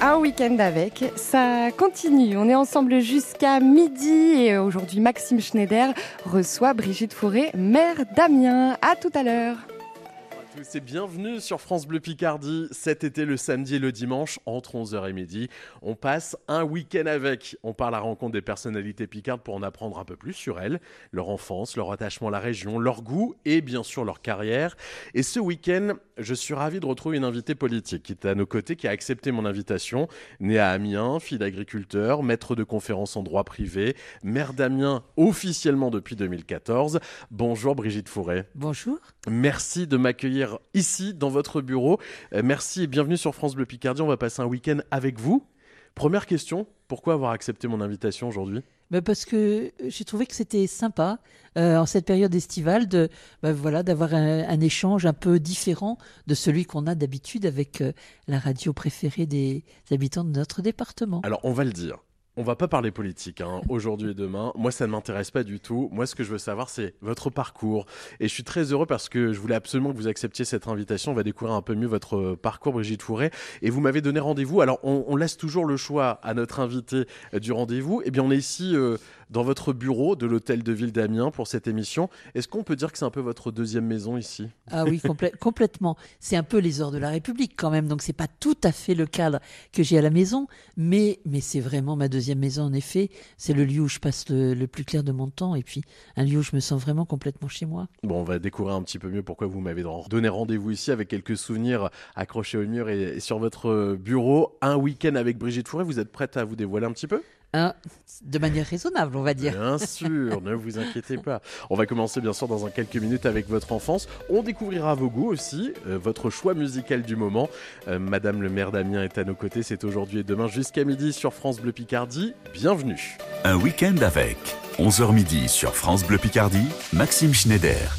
Un week-end avec, ça continue. On est ensemble jusqu'à midi et aujourd'hui Maxime Schneider reçoit Brigitte Fourré, mère d'Amiens. À tout à l'heure c'est bienvenue sur France Bleu Picardie. Cet été, le samedi et le dimanche, entre 11h et midi, on passe un week-end avec. On part à la rencontre des personnalités picardes pour en apprendre un peu plus sur elles, leur enfance, leur attachement à la région, leur goût et bien sûr leur carrière. Et ce week-end, je suis ravi de retrouver une invitée politique qui est à nos côtés, qui a accepté mon invitation. Née à Amiens, fille d'agriculteur, maître de conférences en droit privé, mère d'Amiens officiellement depuis 2014. Bonjour Brigitte Fourret. Bonjour. Merci de m'accueillir ici dans votre bureau. Euh, merci et bienvenue sur France Bleu Picardie. On va passer un week-end avec vous. Première question, pourquoi avoir accepté mon invitation aujourd'hui? Bah, parce que j'ai trouvé que c'était sympa euh, en cette période estivale de bah, voilà d'avoir un, échange un peu différent de celui qu'on a d'habitude avec euh, la radio préférée des habitants de notre département. Alors on va le dire, on va pas parler politique hein, aujourd'hui et demain. Moi, ça ne m'intéresse pas du tout. Moi, ce que je veux savoir, c'est votre parcours. Et je suis très heureux parce que je voulais absolument que vous acceptiez cette invitation. On va découvrir un peu mieux votre parcours, Brigitte Fourré. Et vous m'avez donné rendez-vous. Alors, on, laisse toujours le choix à notre invité euh, du rendez-vous. Eh bien, on est ici euh, dans votre bureau de l'hôtel de ville d'Amiens pour cette émission. Est-ce qu'on peut dire que c'est un peu votre deuxième maison ici? Ah oui, complètement. C'est un peu les heures de la République quand même, donc c'est pas tout à fait le cadre que j'ai à la maison, mais, mais c'est vraiment ma deuxième maison en effet. C'est le lieu où je passe le, plus clair de mon temps et puis un lieu où je me sens vraiment complètement chez moi. Bon, on va découvrir un petit peu mieux pourquoi vous m'avez donné rendez-vous ici avec quelques souvenirs accrochés au mur et, sur votre bureau. Un week-end avec Brigitte Fourret, vous êtes prête à vous dévoiler un petit peu? Hein, de manière raisonnable, on va dire. Bien sûr, ne vous inquiétez pas. On va commencer bien sûr dans un quelques minutes avec votre enfance. On découvrira vos goûts aussi, euh, votre choix musical du moment. Euh, Madame le maire d'Amiens est à nos côtés, c'est aujourd'hui et demain jusqu'à midi sur France Bleu Picardie. Bienvenue. Un week-end avec 11h midi sur France Bleu Picardie, Maxime Schneider.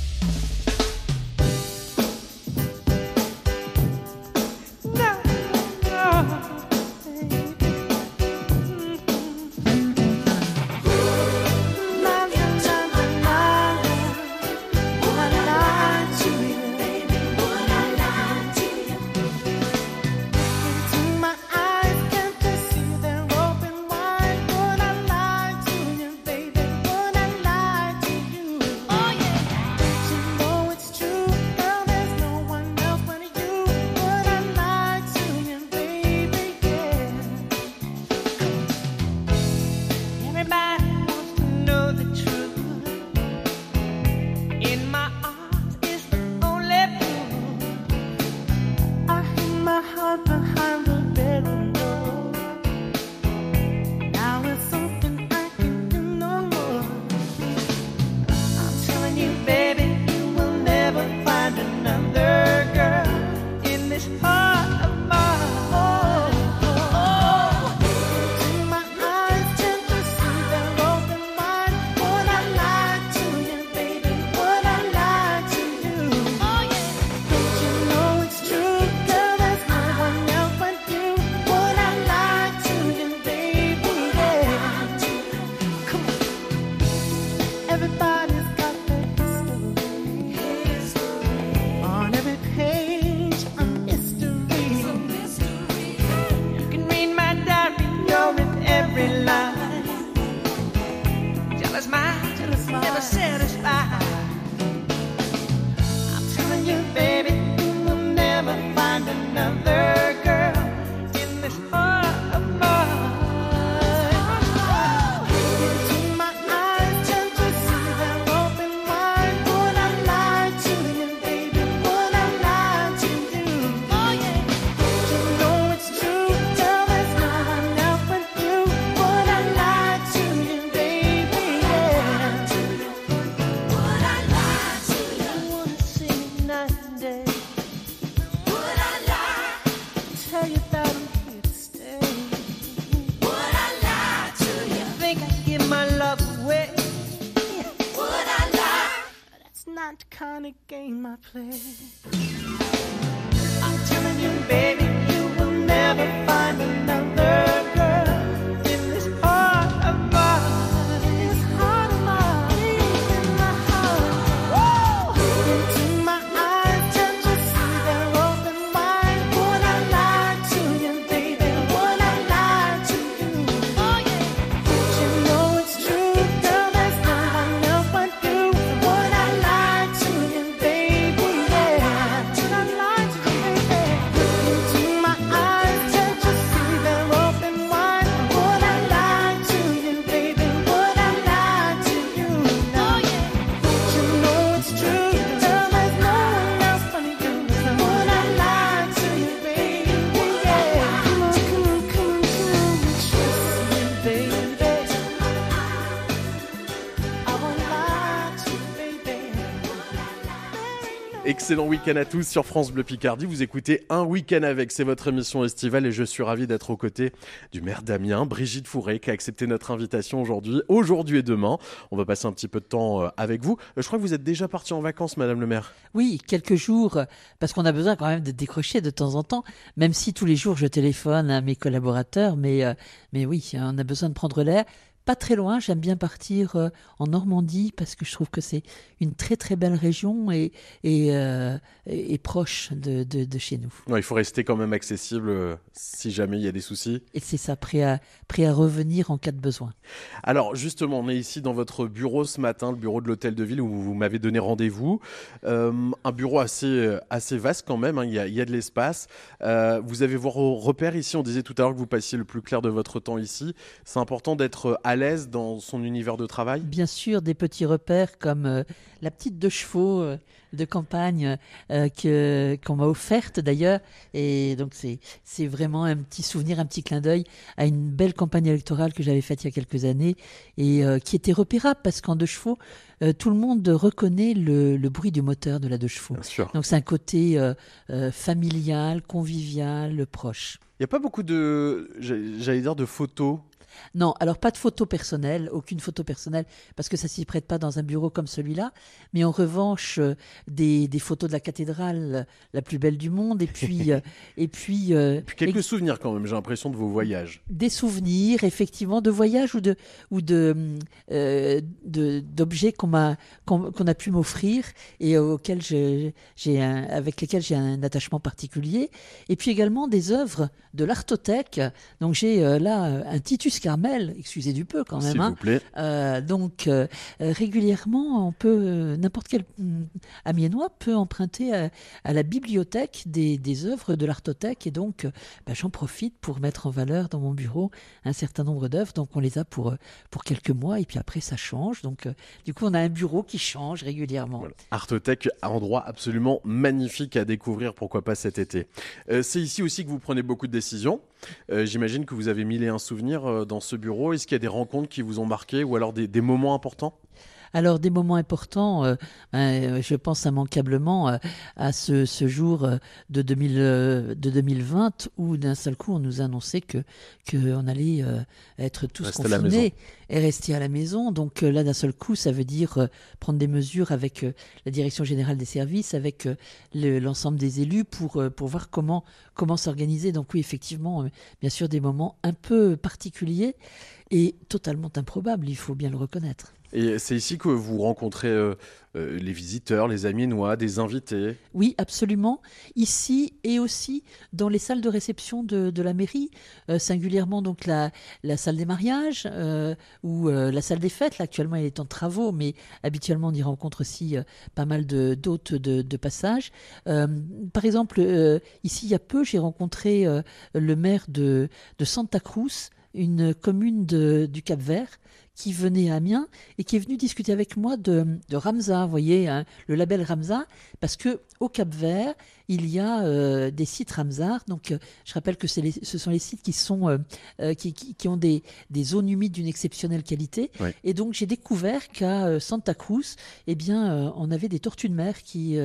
Excellent week-end à tous sur France Bleu Picardie. Vous écoutez Un week-end avec, c'est votre émission estivale et je suis ravi d'être aux côtés du maire d'Amiens, Brigitte Fourré, qui a accepté notre invitation aujourd'hui, aujourd'hui et demain. On va passer un petit peu de temps euh, avec vous. Euh, Je crois que vous êtes déjà parti en vacances, Madame le maire. Oui, quelques jours, euh, parce qu'on a besoin quand même de décrocher de temps en temps, même si tous les jours je téléphone à mes collaborateurs, mais, mais oui, on a besoin de prendre l'air. Pas très loin, j'aime bien partir euh, en Normandie parce que je trouve que c'est une très très belle région et, et, euh, et- proche de, de- de chez nous. Non, il faut rester quand même accessible euh, si jamais il y a des soucis. Et c'est ça, prêt à, prêt à revenir en cas de besoin. Alors justement, on est ici dans votre bureau ce matin, le bureau de l'hôtel de ville où vous m'avez donné rendez-vous. Euh, un bureau assez, assez vaste quand même, hein, il, y a, il y a de l'espace. Euh, vous avez vos repères ici, on disait tout à l'heure que vous passiez le plus clair de votre temps ici. C'est important d'être à l'aise dans son univers de travail? Bien sûr, des petits repères comme euh, la petite deux chevaux euh, de campagne euh, que qu'on m'a offerte d'ailleurs, et donc c'est c'est vraiment un petit souvenir, un petit clin d'œil à une belle campagne électorale que j'avais faite il y a quelques années et qui était repérable parce qu'en deux chevaux, tout le monde reconnaît le, le bruit du moteur de la deux chevaux. Bien sûr. Donc c'est un côté familial, convivial, proche. Il n'y a pas beaucoup de, j'allais dire, de photos. Non, alors pas de photo personnelle, aucune photo personnelle, parce que ça s'y prête pas dans un bureau comme celui-là. Mais en revanche, euh, des, des photos de la cathédrale, euh, la plus belle du monde, et puis, euh, et puis, Puis quelques et- souvenirs quand même, j'ai l'impression de vos voyages. des souvenirs, effectivement, de voyages ou de ou de euh, de- d'objets qu'on m'a qu'on a pu m'offrir et auxquels j'ai avec lesquels j'ai un attachement particulier. Et puis également des œuvres de l'artothèque. Donc j'ai là un Titus Carmel, excusez du peu quand même. S'il hein. vous plaît. Euh, donc euh, régulièrement, on peut euh, n'importe quel hum, amiénois peut emprunter à, à la bibliothèque des, des œuvres de l'artothèque et donc bah, j'en profite pour mettre en valeur dans mon bureau un certain nombre d'œuvres. Donc on les a pour pour quelques mois et puis après ça change. Donc du coup on a un bureau qui change régulièrement. Voilà. Artotech, un endroit absolument magnifique à découvrir, pourquoi pas cet été. Euh, c'est ici aussi que vous prenez beaucoup de décisions. Euh, J'imagine que vous avez mille et un souvenirs euh, dans ce bureau? Est-ce qu'il y a des rencontres qui vous ont marqué ou alors des, moments importants? Alors des moments importants, euh, euh, je pense immanquablement euh, à ce, ce jour de, 2000, euh, de 2020 où d'un seul coup on nous a annoncé que qu'on allait être tous confinés et rester à la maison. Donc là d'un seul coup ça veut dire prendre des mesures avec la direction générale des services, avec le- l'ensemble des élus pour pour voir comment comment s'organiser. Donc oui effectivement, bien sûr des moments un peu particuliers et totalement improbables, il faut bien le reconnaître. Et c'est ici que vous rencontrez euh, euh, les visiteurs, les amiénois, des invités. Oui, absolument. Ici et aussi dans les salles de réception de, de la mairie, euh, singulièrement donc la, la salle des mariages ou la salle des fêtes. Là, actuellement, elle est en travaux, mais habituellement, on y rencontre aussi pas mal de- d'hôtes de, de passage. Euh, par exemple, ici, il y a peu, j'ai rencontré le maire de, de Santa Cruz, une commune du Cap-Vert qui venait à Amiens et qui est venu discuter avec moi de, de Ramza, voyez, hein, le label Ramza, parce que au Cap Vert, il y a euh, des sites Ramsar. Donc, euh, je rappelle que les- ce sont les sites qui sont euh, qui, qui- qui ont des, des zones humides d'une exceptionnelle qualité. Oui. Et donc, j'ai découvert qu'à Santa Cruz, eh bien, on avait des tortues de mer qui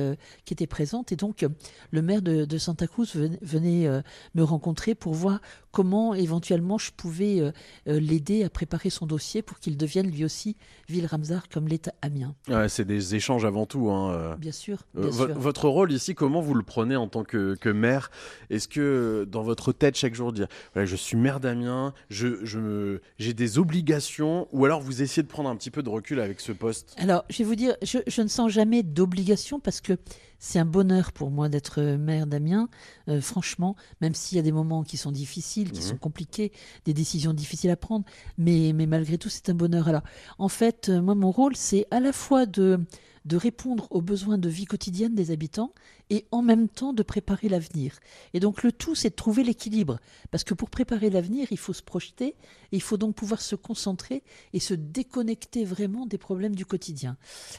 qui étaient présentes. Et donc, le maire de, de Santa Cruz ven- venait me rencontrer pour voir comment éventuellement je pouvais l'aider à préparer son dossier pour qu'il devienne lui aussi ville Ramsar comme l'est Amiens. Ouais, c'est des échanges avant tout. hein. Bien sûr. Bien vo- sûr. votre rôle ici, comment vous le prenez en tant que, que maire? Est-ce que dans votre tête chaque jour dire voilà, je suis maire d'Amiens, je, je me- j'ai des obligations, ou alors vous essayez de prendre un petit peu de recul avec ce poste? Alors, je vais vous dire, je, je ne sens jamais d'obligation parce que c'est un bonheur pour moi d'être maire d'Amiens, euh, franchement, même s'il y a des moments qui sont difficiles, qui Mhm. sont compliqués, des décisions difficiles à prendre, mais, mais malgré tout, c'est un bonheur. Alors, en fait, euh, moi, mon rôle, c'est à la fois de, de répondre aux besoins de vie quotidienne des habitants et en même temps de préparer l'avenir. Et donc, le tout, c'est de trouver l'équilibre. Parce que pour préparer l'avenir, il faut se projeter et il faut donc pouvoir se concentrer et se déconnecter vraiment des problèmes du quotidien.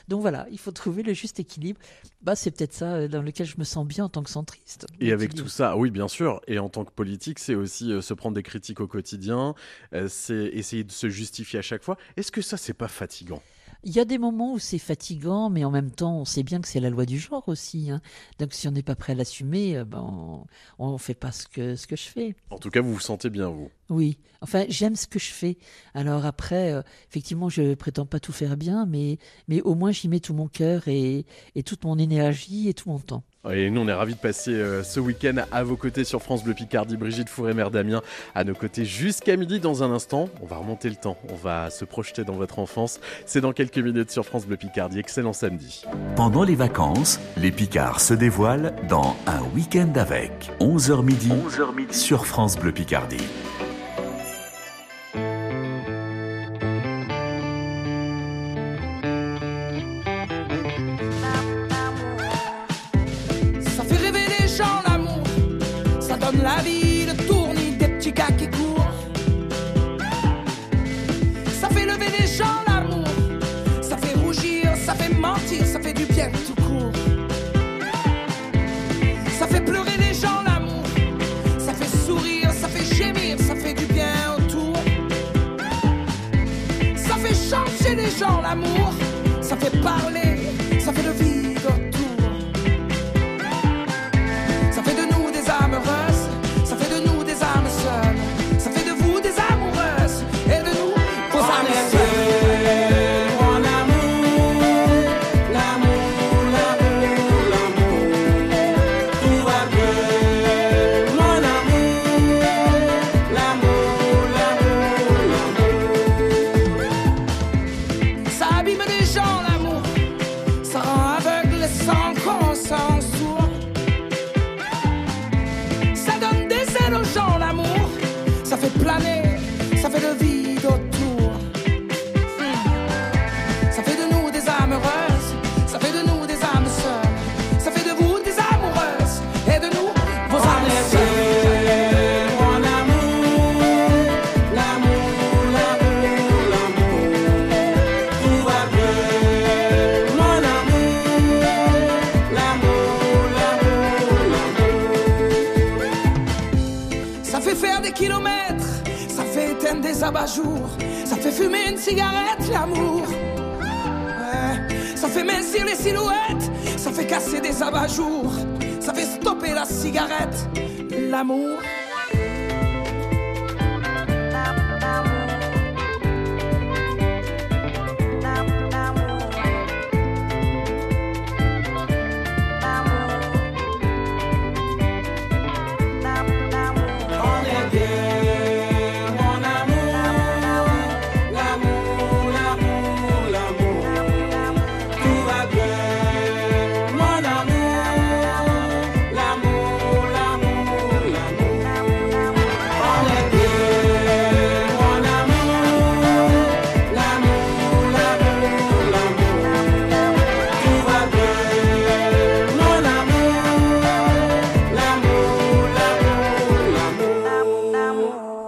Donc voilà, il faut trouver le juste équilibre. Bah, c'est peut-être ça euh, dans lequel je me sens bien en tant que centriste. Et avec tout ça, oui, bien sûr. Et en tant que politique, c'est aussi euh, se prendre des critiques au quotidien, euh, c'est essayer de se justifier à chaque fois. Est-ce que ça, c'est pas fatigant? Il y a des moments où c'est fatigant, mais en même temps, on sait bien que c'est la loi du genre aussi. hein. Donc si on n'est pas prêt à l'assumer, euh, ben, on ne fait pas ce que, ce que je fais. En tout cas, vous vous sentez bien, vous. Oui, enfin, j'aime ce que je fais. Alors après, euh, effectivement, je prétends pas tout faire bien, mais, mais au moins j'y mets tout mon cœur et, et toute mon énergie et tout mon temps. Et nous, on est ravis de passer euh, ce week-end à vos côtés sur France Bleu Picardie. Brigitte Fourré, mère Damien, à nos côtés jusqu'à midi. Dans un instant, on va remonter le temps. On va se projeter dans votre enfance. C'est dans quelques minutes sur France Bleu Picardie. Excellent samedi. Pendant les vacances, les Picards se dévoilent dans Un week-end avec 11h midi, 11h midi sur France Bleu Picardie. Gens l'amour, ça fait parler,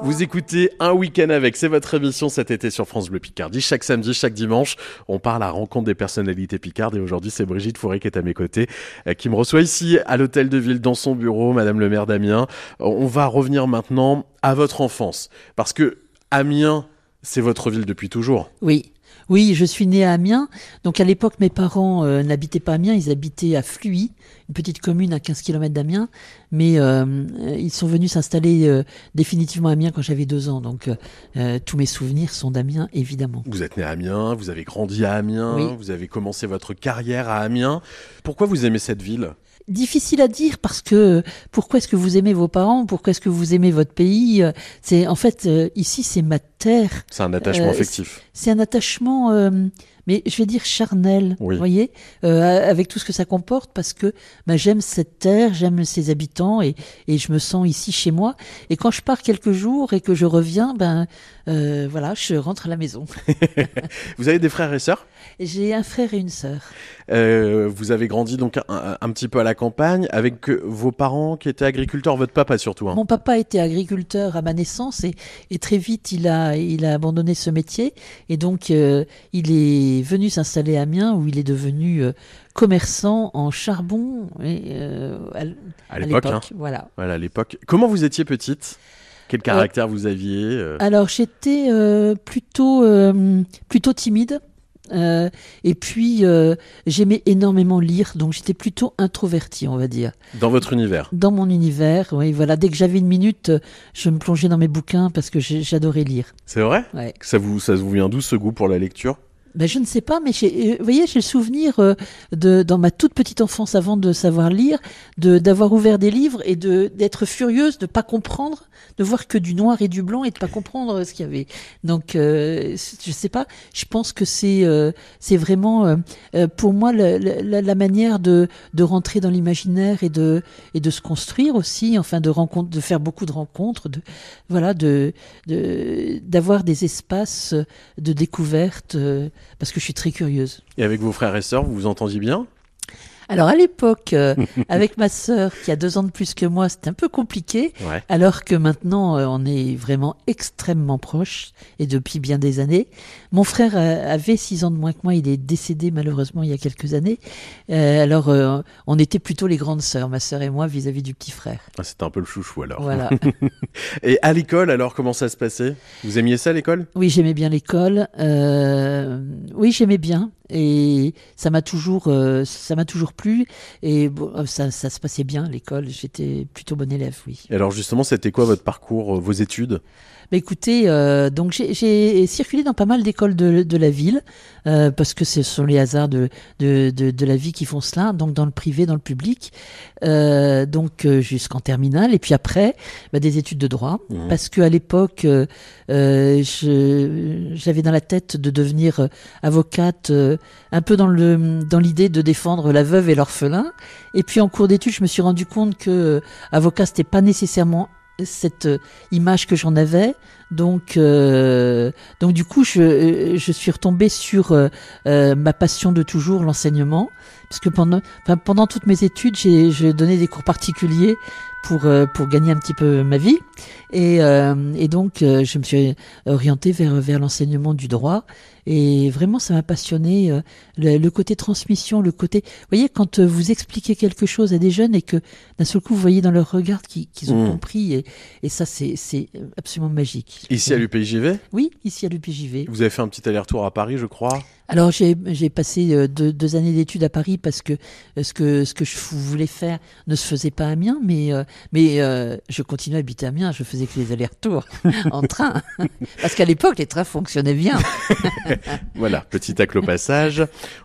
Vous écoutez Un week-end avec, c'est votre émission cet été sur France Bleu Picardie. Chaque samedi, chaque dimanche, on part à rencontre des personnalités picardes. Et aujourd'hui, c'est Brigitte Fourré qui est à mes côtés, euh, qui me reçoit ici à l'hôtel de ville, dans son bureau, Madame le maire d'Amiens. Euh, On va revenir maintenant à votre enfance. Parce que Amiens, c'est votre ville depuis toujours. Oui. Oui, je suis née à Amiens. Donc à l'époque, mes parents euh, n'habitaient pas à Amiens, ils habitaient à Fluy, une petite commune à 15 km d'Amiens. Mais euh, ils sont venus s'installer euh, définitivement à Amiens quand j'avais deux ans. Donc euh, euh, tous mes souvenirs sont d'Amiens, évidemment. Vous êtes né à Amiens, vous avez grandi à Amiens, Oui. vous avez commencé votre carrière à Amiens. Pourquoi vous aimez cette ville? Difficile à dire parce que pourquoi est-ce que vous aimez vos parents Pourquoi est-ce que vous aimez votre pays Euh, C'est en fait euh, ici c'est ma terre. C'est un attachement Euh, affectif. C'est un attachement, euh, mais je vais dire charnel, Oui. vous voyez, euh, avec tout ce que ça comporte, parce que bah, j'aime cette terre, j'aime ses habitants et, et je me sens ici chez moi. Et quand je pars quelques jours et que je reviens, ben euh, voilà, je rentre à la maison. Vous avez des frères et sœurs? J'ai un frère et une sœur. Euh, vous avez grandi donc un, un petit peu à la campagne avec vos parents qui étaient agriculteurs, votre papa surtout. hein. Mon papa était agriculteur à ma naissance et, et très vite il a, il a abandonné ce métier et donc euh, il est venu s'installer à Amiens où il est devenu euh, commerçant en charbon et, à, l'époque. hein. Voilà. Voilà, à l'époque. Comment vous étiez petite? Quel caractère vous aviez euh? Alors j'étais euh, plutôt, plutôt timide. Euh, et puis, euh, j'aimais énormément lire, donc j'étais plutôt introvertie, on va dire. Dans votre univers Dans mon univers, oui, voilà. Dès que j'avais une minute, je me plongeais dans mes bouquins parce que j'adorais lire. C'est vrai? Ouais. ça vous, ça vous vient d'où ce goût pour la lecture? Ben, je ne sais pas, mais euh, vous voyez, j'ai le souvenir euh, de, dans ma toute petite enfance, avant de savoir lire, de d'avoir ouvert des livres et de d'être furieuse, de pas comprendre, de voir que du noir et du blanc et de pas comprendre ce qu'il y avait. Donc, euh, je sais pas. Je pense que c'est euh, c'est vraiment euh, euh, pour moi la, la, la manière de de rentrer dans l'imaginaire et de et de se construire aussi. Enfin, de rencontre, de faire beaucoup de rencontres, de voilà, de d'avoir des espaces de découverte. Parce que je suis très curieuse. Et avec vos frères et sœurs, vous vous entendiez bien? Alors à l'époque, euh, avec ma sœur qui a deux ans de plus que moi, c'était un peu compliqué, Ouais. alors que maintenant euh, on est vraiment extrêmement proches et depuis bien des années. Mon frère avait six ans de moins que moi, il est décédé malheureusement il y a quelques années. Euh, alors euh, on était plutôt les grandes sœurs, ma sœur et moi, vis-à-vis du petit frère. Ah, C'était un peu le chouchou alors. Voilà. Et à l'école, alors, comment ça se passait? Vous aimiez ça, l'école? Oui, j'aimais bien l'école. Euh, oui, j'aimais bien. Et ça m'a toujours, euh, ça m'a toujours plu. Et bon, ça, ça se passait bien l'école. J'étais plutôt bon élève, oui. Et alors, justement, c'était quoi votre parcours, vos études? Bah, écoutez, euh, donc j'ai- circulé dans pas mal d'écoles de, de la ville euh, parce que ce sont les hasards de, de, de, de la vie qui font cela. Donc dans le privé, dans le public, euh, donc euh, jusqu'en terminale. Et puis après, bah, des études de droit Mhm. parce que à l'époque, euh, euh, j'avais dans la tête de devenir avocate, euh, un peu dans le dans l'idée de défendre la veuve et l'orphelin. Et puis en cours d'études, je me suis rendu compte que avocat c'était pas nécessairement cette euh, image que j'en avais. Donc, euh, donc du coup, je, euh, je suis retombée sur euh, euh, ma passion de toujours, l'enseignement, parce que pendant, enfin, pendant toutes mes études, j'ai donné des cours particuliers pour euh, pour gagner un petit peu ma vie, et, et donc je me suis orientée vers vers l'enseignement du droit, et vraiment ça m'a passionné euh, le, le côté transmission, le côté, vous voyez, quand euh, vous expliquez quelque chose à des jeunes et que d'un seul coup vous voyez dans leur regard qu'ils qu'ils ont Mm. compris, et, et ça c'est absolument magique. Ici à l'UPJV? Oui, ici à l'UPJV. Vous avez fait un petit aller-retour à Paris, je crois? Alors j'ai passé euh, deux, deux années d'études à Paris parce que ce que ce que je voulais faire ne se faisait pas à Amiens, mais mais euh, je continuais à habiter à Amiens. Je faisais que les allers-retours en train parce qu'à l'époque les trains fonctionnaient bien. Voilà, petit tacle au passage.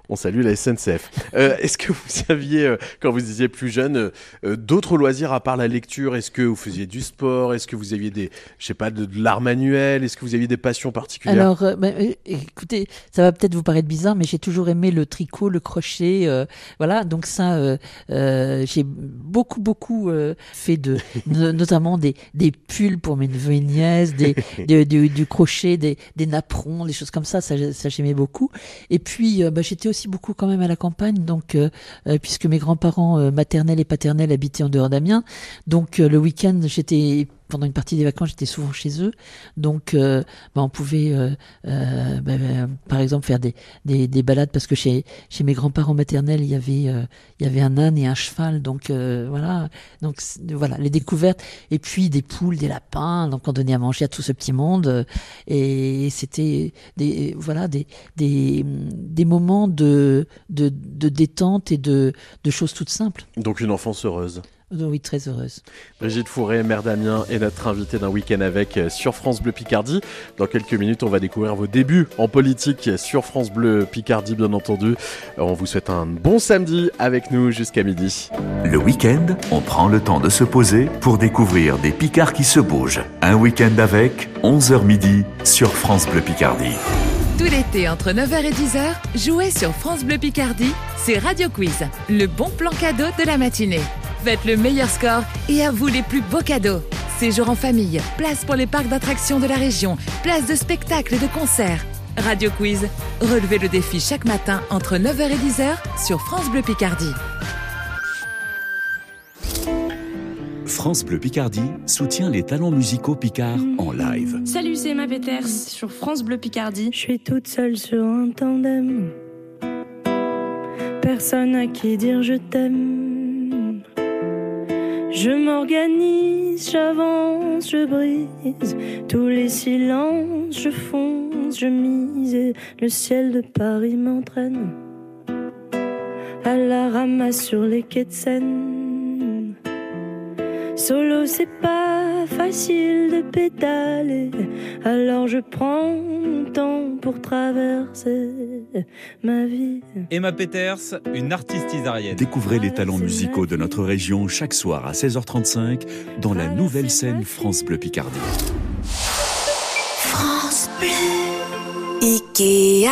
On salue la SNCF. Euh, Est-ce que vous aviez, euh, quand vous étiez plus jeune, euh, d'autres loisirs à part la lecture? Est-ce que vous faisiez du sport? Est-ce que vous aviez des, je sais pas, de, de l'art manuel? Est-ce que vous aviez des passions particulières? Alors euh, écoutez, ça va peut-être vous paraître bizarre, mais j'ai toujours aimé le tricot, le crochet, euh, voilà. Donc ça, euh, j'ai beaucoup beaucoup fait de no- notamment des des pulls pour mes neveux et nièces, des, des- du, du crochet, des, des napperons, des choses comme ça. Ça, ça j'aimais beaucoup. Et puis, euh, bah, j'étais aussi beaucoup quand même à la campagne, donc euh, euh, puisque mes grands-parents maternels et paternels habitaient en dehors d'Amiens, donc le week-end, j'étais pendant une partie des vacances, j'étais souvent chez eux. Donc, euh, bah, on pouvait, euh, euh, bah, bah, par exemple, faire des, des, des balades parce que chez, chez mes grands-parents maternels, il y avait, il y avait un âne et un cheval. Donc, voilà. Donc, voilà, les découvertes. Et puis, des poules, des lapins. Donc, on donnait à manger à tout ce petit monde. Et c'était des, voilà, des, des, des moments de, de, de détente et de, de choses toutes simples. Donc une enfance heureuse. Oui, très heureuse. Brigitte Fourré, maire d'Amiens, est notre invitée d'un week-end avec euh, sur France Bleu Picardie. Dans quelques minutes, on va découvrir vos débuts en politique sur France Bleu Picardie, bien entendu. Euh, On vous souhaite un bon samedi avec nous jusqu'à midi. Le week-end, on prend le temps de se poser pour découvrir des Picards qui se bougent. Un week-end avec 11h midi sur France Bleu Picardie. Tout l'été, entre 9h et 10h, jouez sur France Bleu Picardie, c'est Radio Quiz, le bon plan cadeau de la matinée. Faites le meilleur score et à vous les plus beaux cadeaux. Séjour en famille, place pour les parcs d'attractions de la région, place de spectacles et de concerts. Radio Quiz, relevez le défi chaque matin entre 9h et 10h sur France Bleu Picardie. France Bleu Picardie soutient les talents musicaux picards en live. Salut, c'est Emma Peters sur France Bleu Picardie. Je suis toute seule sur un tandem. Personne à qui dire je t'aime. Je m'organise, j'avance, je brise tous les silences, je fonce, je mise et le ciel de Paris m'entraîne à la ramasse sur les quais de Seine. Solo, c'est pas facile de pédaler, alors je prends mon temps pour traverser ma vie. Emma Peters, une artiste isarienne. Découvrez les talents musicaux de notre région chaque soir à 16h35 dans la nouvelle scène France Bleu Picardie. France Bleu. Ikea.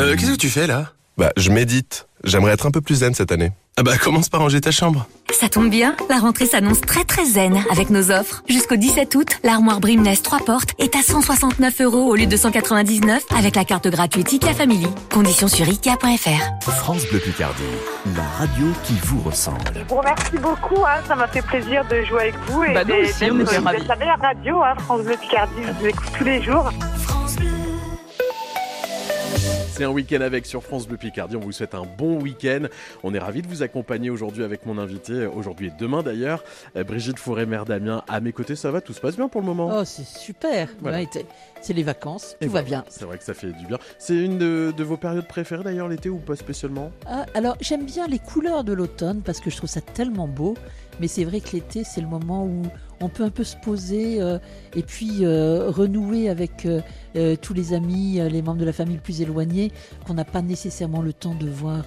Euh, Qu'est-ce que tu fais là? Bah, je médite. J'aimerais être un peu plus zen cette année. Ah bah, commence par ranger ta chambre. Ça tombe bien, la rentrée s'annonce très très zen avec nos offres. Jusqu'au 17 août, l'armoire Brimness 3 portes est à 169 euros au lieu de 199 avec la carte gratuite IKEA Family. Conditions sur ikea.fr. France Bleu Picardie, la radio qui vous ressemble. Bon, merci beaucoup, hein, ça m'a fait plaisir de jouer avec vous. Et Bah, aussi, d'être- on d'être ravis. la meilleure radio, hein, France Bleu Picardie, je vous écoute tous les jours. C'est un week-end avec sur France Bleu Picardie. On vous souhaite un bon week-end. On est ravis de vous accompagner aujourd'hui avec mon invité, aujourd'hui et demain d'ailleurs, euh, Brigitte Fourré, mère Damien. À mes côtés, ça va? Tout se passe bien pour le moment? Oh, c'est super. Voilà. Ouais, t'es- c'est les vacances, Et tout va voilà, bien. C'est vrai que ça fait du bien. C'est une de, de vos périodes préférées d'ailleurs l'été ou pas spécialement? Ah, alors, j'aime bien les couleurs de l'automne parce que je trouve ça tellement beau. Mais c'est vrai que l'été, c'est le moment où on peut un peu se poser euh, et puis euh, renouer avec euh, tous les amis, les membres de la famille plus éloignés qu'on n'a pas nécessairement le temps de voir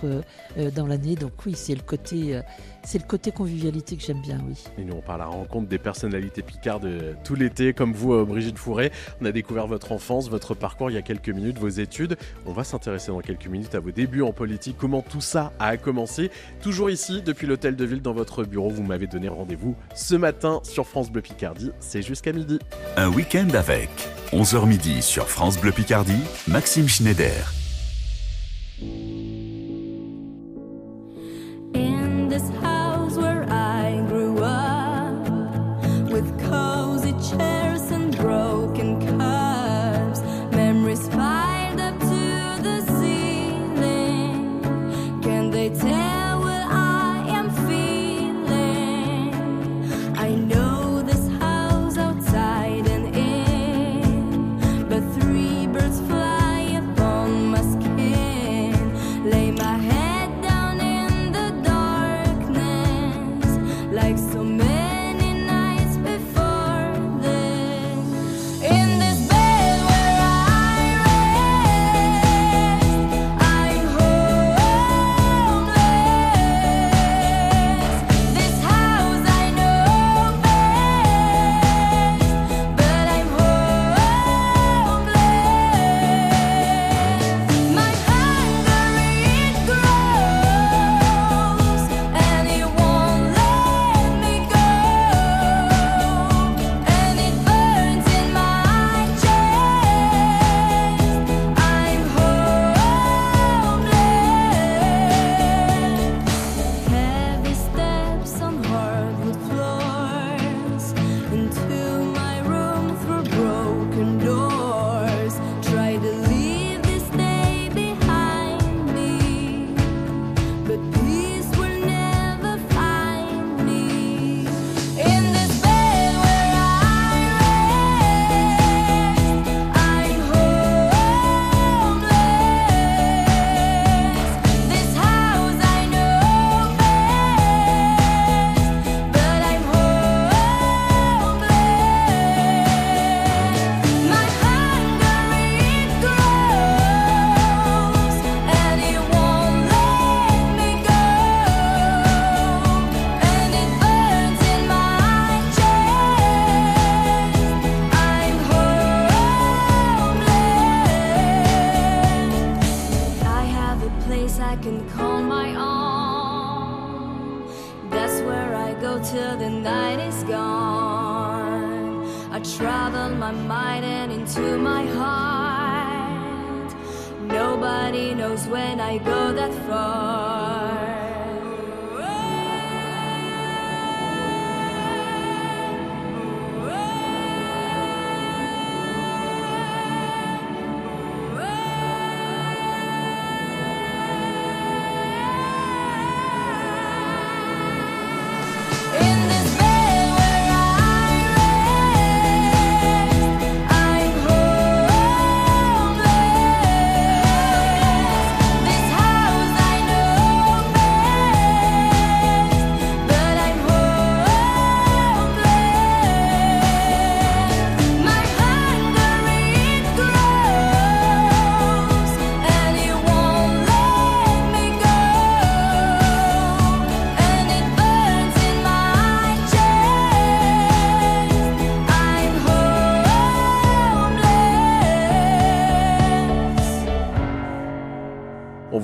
dans l'année. Donc oui, c'est le côté, c'est le côté convivialité que j'aime bien, oui. Et nous, on parle à la rencontre des personnalités picardes euh, tout l'été, comme vous, euh, Brigitte Fourré. On a découvert votre enfance, votre parcours il y a quelques minutes, vos études. On va s'intéresser dans quelques minutes à vos débuts en politique, comment tout ça a commencé. Toujours ici, depuis l'hôtel de ville, dans votre bureau, vous m'avez donné rendez-vous ce matin sur France Bleu Picardie. C'est jusqu'à midi. Un week-end avec 11h midi sur France Bleu Picardie, Maxime Schneider. In this house where I grew up, with cozy chairs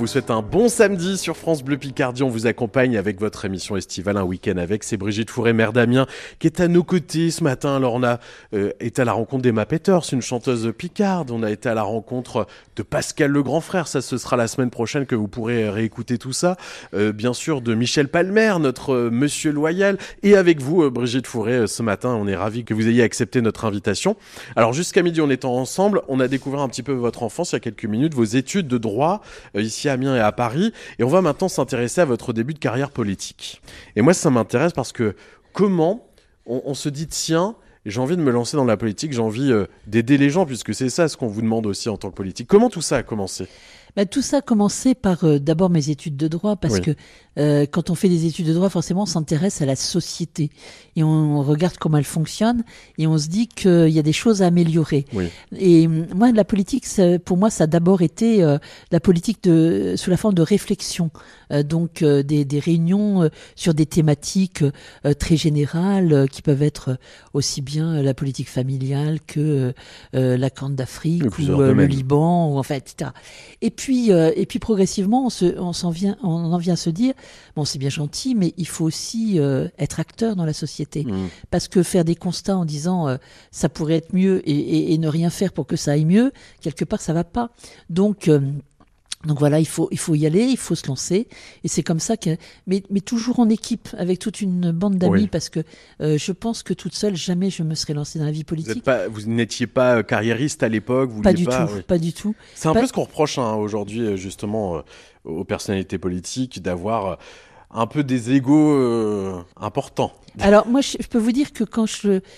vous souhaite un bon samedi sur France Bleu Picardie. On vous accompagne avec votre émission estivale Un week-end avec. C'est Brigitte Fourré, mère Damien, qui est à nos côtés ce matin. Alors, on a euh, été à la rencontre d'Emma Peters, une chanteuse picarde. On a été à la rencontre de Pascal le grand frère. Ça, ce sera la semaine prochaine que vous pourrez réécouter tout ça. Euh, bien sûr, de Michel Palmer, notre euh, monsieur loyal. Et avec vous, euh, Brigitte Fourré, euh, ce matin, on est ravis que vous ayez accepté notre invitation. Alors, jusqu'à midi, en étant ensemble, on a découvert un petit peu votre enfance il y a quelques minutes, vos études de droit euh, ici à Amiens et à Paris. Et on va maintenant s'intéresser à votre début de carrière politique. Et moi, ça m'intéresse parce que comment on, on se dit, tiens, j'ai envie de me lancer dans la politique, j'ai envie euh, d'aider les gens, puisque c'est ça ce qu'on vous demande aussi en tant que politique. Comment tout ça a commencé? Bah, tout ça a commencé par euh, d'abord mes études de droit, parce Oui. que euh, quand on fait des études de droit, forcément, on s'intéresse à la société et on regarde comment elle fonctionne et on se dit qu'il y a des choses à améliorer. Oui. Et hum, moi, la politique, pour moi, ça a d'abord été euh, la politique de, sous la forme de réflexion. Euh, donc euh, des, des réunions euh, sur des thématiques euh, très générales euh, qui peuvent être euh, aussi bien euh, la politique familiale que euh, euh, la Corne d'Afrique ou euh, le. Liban ou enfin etc. Et puis euh, et puis progressivement on se on s'en vient on en vient à se dire bon c'est bien gentil mais il faut aussi euh, être acteur dans la société Mmh. parce que faire des constats en disant euh, ça pourrait être mieux et, et- et ne rien faire pour que ça aille mieux quelque part ça va pas donc euh, donc voilà, il faut, il faut y aller, il faut se lancer. Et c'est comme ça que. Mais, mais toujours en équipe, avec toute une bande d'amis, Oui. parce que euh, je pense que toute seule, jamais je me serais lancée dans la vie politique. pas, vous n'étiez pas euh, carriériste à l'époque, vous Pas du tout, oui. pas du tout. C'est un Pas- peu ce qu'on reproche hein, aujourd'hui, euh, justement, euh, aux personnalités politiques, d'avoir un peu des égaux euh, importants. Alors moi, je, je peux vous dire que quand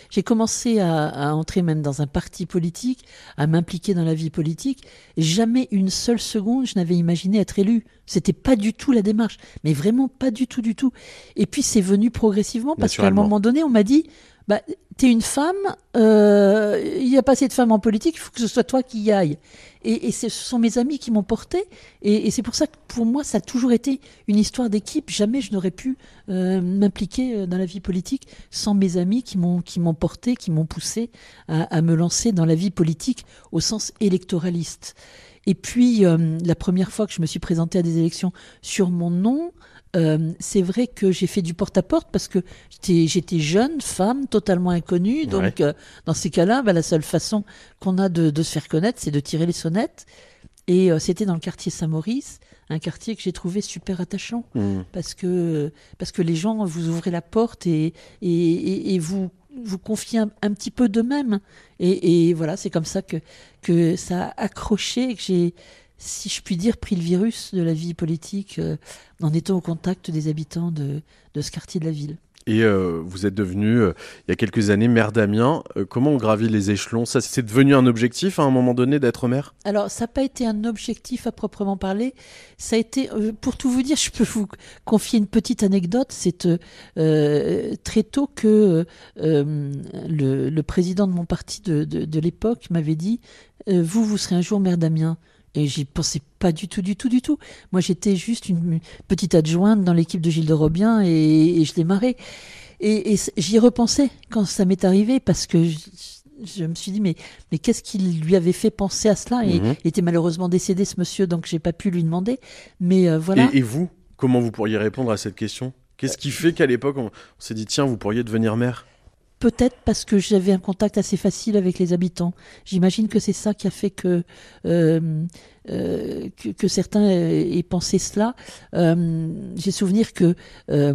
j'ai commencé à, à entrer même dans un parti politique, à m'impliquer dans la vie politique, jamais une seule seconde je n'avais imaginé être élu. C'était pas du tout la démarche, mais vraiment pas du tout, du tout. Et puis c'est venu progressivement parce qu'à un moment donné, on m'a dit, bah, t'es une femme, euh, il n'y a pas assez de femmes en politique, il faut que ce soit toi qui y aille. Et, ce sont mes amis qui m'ont porté, et, c'est pour ça que pour moi, ça a toujours été une histoire d'équipe. Jamais je n'aurais pu euh, m'impliquer euh, dans la vie politique sans mes amis qui m'ont qui porté, qui m'ont poussé à, me lancer dans la vie politique au sens électoraliste. Et puis la première fois que je me suis présentée à des élections sur mon nom, euh, c'est vrai que j'ai fait du porte-à-porte parce que j'étais jeune, femme, totalement inconnue. Donc, Ouais. euh, dans ces cas-là, bah, la seule façon qu'on a de, de se faire connaître, c'est de tirer les sonnettes. Et euh, c'était dans le quartier Saint-Maurice, un quartier que j'ai trouvé super attachant Mm. parce que parce que les gens vous ouvrez la porte et et, et, et vous vous confiez un, un petit peu d'eux-mêmes et, et voilà c'est comme ça que que ça a accroché que j'ai si je puis dire pris le virus de la vie politique euh, en étant au contact des habitants de de ce quartier de la ville. Et euh, vous êtes devenu, euh, il y a quelques années, maire d'Amiens. Comment on gravit les échelons? Ça, c'est devenu un objectif à un moment donné d'être maire? Alors, ça n'a pas été un objectif à proprement parler. Ça a été, pour tout vous dire, je peux vous confier une petite anecdote. C'est très tôt que le, le président de mon parti de, de, de l'époque m'avait dit Vous, vous serez un jour maire d'Amiens. Et j'y pensais pas du tout, du tout, du tout. Moi, j'étais juste une petite adjointe dans l'équipe de Gilles de Robien et, et je démarrais. Et, et j'y repensais quand ça m'est arrivé parce que je, je me suis dit, mais, mais qu'est-ce qui lui avait fait penser à cela? Et Mhm. il était malheureusement décédé, ce monsieur, donc j'ai pas pu lui demander. Mais euh, voilà. et, et vous, comment vous pourriez répondre à cette question? Qu'est-ce qui fait qu'à l'époque, on, on s'est dit, tiens, vous pourriez devenir maire? Peut-être parce que j'avais un contact assez facile avec les habitants. J'imagine que c'est ça qui a fait que, euh, euh, que, que certains aient pensé cela. Euh, J'ai souvenir que, euh,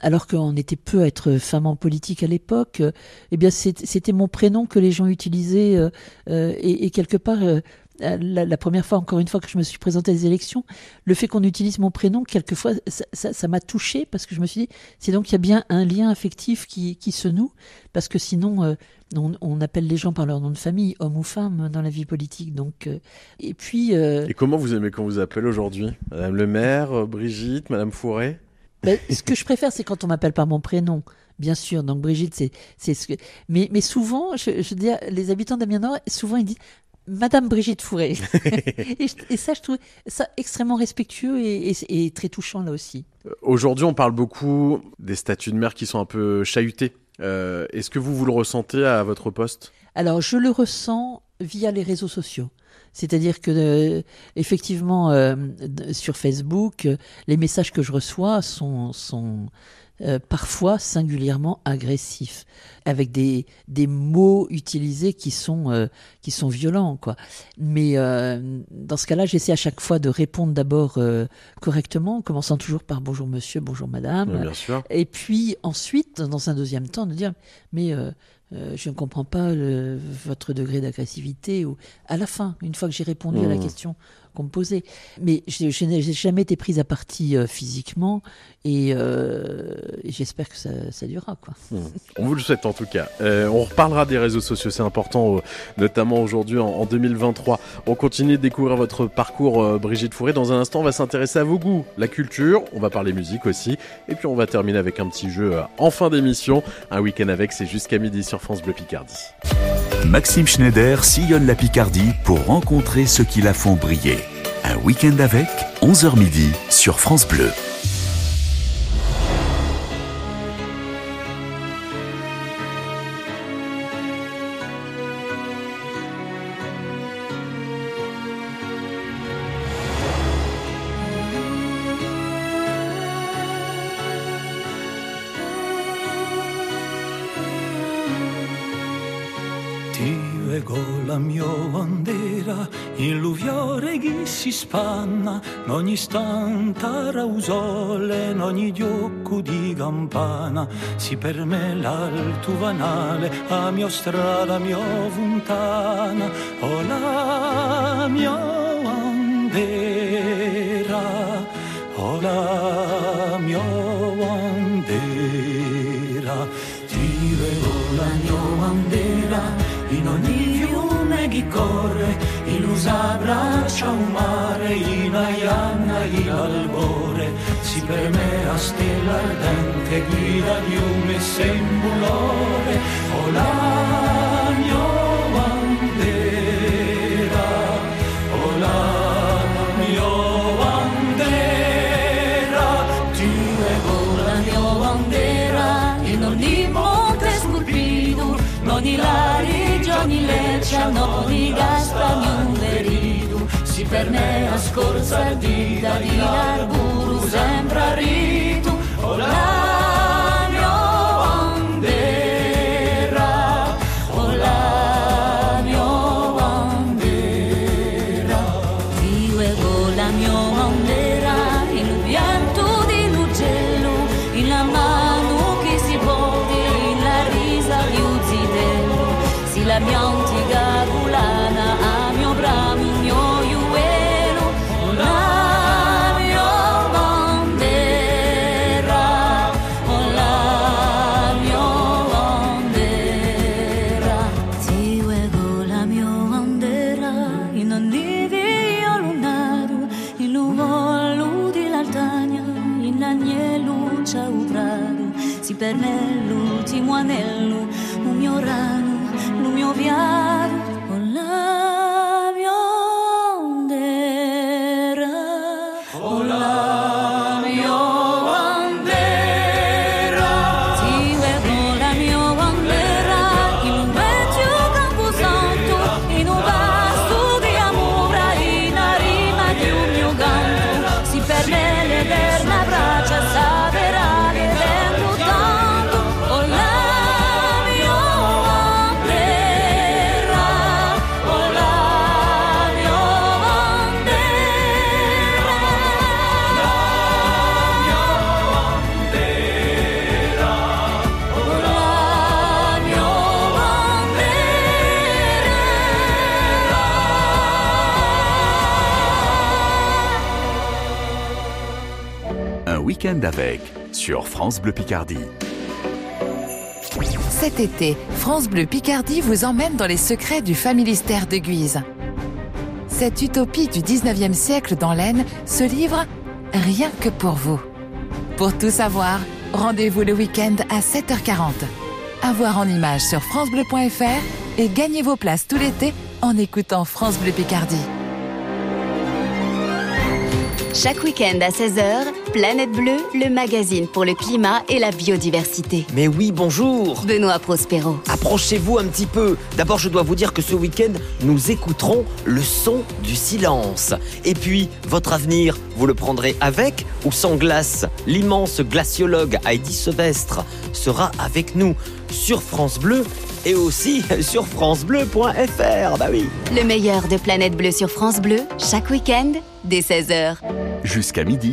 alors qu'on était peu à être femme en politique à l'époque, euh, eh bien c'était mon prénom que les gens utilisaient et quelque part. Euh, la, la première fois, encore une fois, que je me suis présentée à des élections, le fait qu'on utilise mon prénom, quelquefois, ça- m'a touché parce que je me suis dit, c'est donc qu'il y a bien un lien affectif qui, qui se noue, parce que sinon, euh, on, on appelle les gens par leur nom de famille, homme ou femme, dans la vie politique. Donc, euh, et puis, euh, Et comment vous aimez qu'on vous appelle aujourd'hui? Madame le maire, Brigitte, Madame Fourré? Ben, ce que je préfère, c'est quand on m'appelle par mon prénom. Bien sûr, donc Brigitte, c'est c'est ce que. Mais, mais souvent, je, dire, les habitants d'Amiens Nord, souvent ils disent Madame Brigitte Fourré. et, ça, je trouve ça extrêmement respectueux et, et- et très touchant là aussi. Euh, Aujourd'hui, on parle beaucoup des statuts de maire qui sont un peu chahutés. Euh, Est-ce que vous, vous le ressentez à votre poste? Alors, je le ressens via les réseaux sociaux. C'est-à-dire que, euh, effectivement, euh, sur Facebook, les messages que je reçois sont, sont euh, parfois singulièrement agressifs, avec des, des mots utilisés qui sont, euh, qui sont violents. Quoi. Mais euh, dans ce cas-là, j'essaie à chaque fois de répondre d'abord correctement, en commençant toujours par bonjour monsieur, bonjour madame. Oui, bien sûr. Et puis ensuite, dans un deuxième temps, de dire mais euh, je ne comprends pas le- votre degré d'agressivité. Ou à la fin, une fois que j'ai répondu à la Mmh. question qu'on. Mais je, n'ai jamais été prise à partie euh, physiquement et, euh, et j'espère que ça, durera. Quoi. Hmm. On vous le souhaite en tout cas. Euh, on reparlera des réseaux sociaux, c'est important, notamment aujourd'hui en, en 2023. On continue de découvrir votre parcours, Brigitte Fourré. Dans un instant, on va s'intéresser à vos goûts, la culture, on va parler musique aussi. Et puis on va terminer avec un petit jeu en fin d'émission. Un week-end avec, c'est jusqu'à midi sur France Bleu Picardie. Maxime Schneider sillonne la Picardie pour rencontrer ceux qui la font briller. Un week-end avec, 11h midi sur France Bleu. Bandera in l'uviore che si spanna, in ogni stanta rausole, in ogni diocco di campana, si per me l'alto vanale, a mia strada, a mia fontana, o la mia bandera, o la mia bandera, ti leggo la mia bandera in ogni fiume che corre, i lusa abbraccia un mare, Ina Ianna il albore, si permea stella ardente, guida di un sembulore, olare. Week-end avec, sur France Bleu Picardie. Cet été, France Bleu Picardie vous emmène dans les secrets du familistère de Guise. Cette utopie du 19e siècle dans l'Aisne se livre rien que pour vous. Pour tout savoir, rendez-vous le week-end à 7h40. À voir en images sur FranceBleu.fr et gagnez vos places tout l'été en écoutant France Bleu Picardie. Chaque week-end à 16h, Planète Bleue, le magazine pour le climat et la biodiversité. Mais oui, bonjour Benoît Prospero. Approchez-vous un petit peu. D'abord, je dois vous dire que ce week-end, nous écouterons le son du silence. Et puis, votre avenir, vous le prendrez avec ou sans glace L'immense glaciologue Heidi Sevestre sera avec nous sur France Bleu et aussi sur francebleu.fr. Bah oui. Le meilleur de Planète Bleue sur France Bleu, chaque week-end, dès 16h. Jusqu'à midi,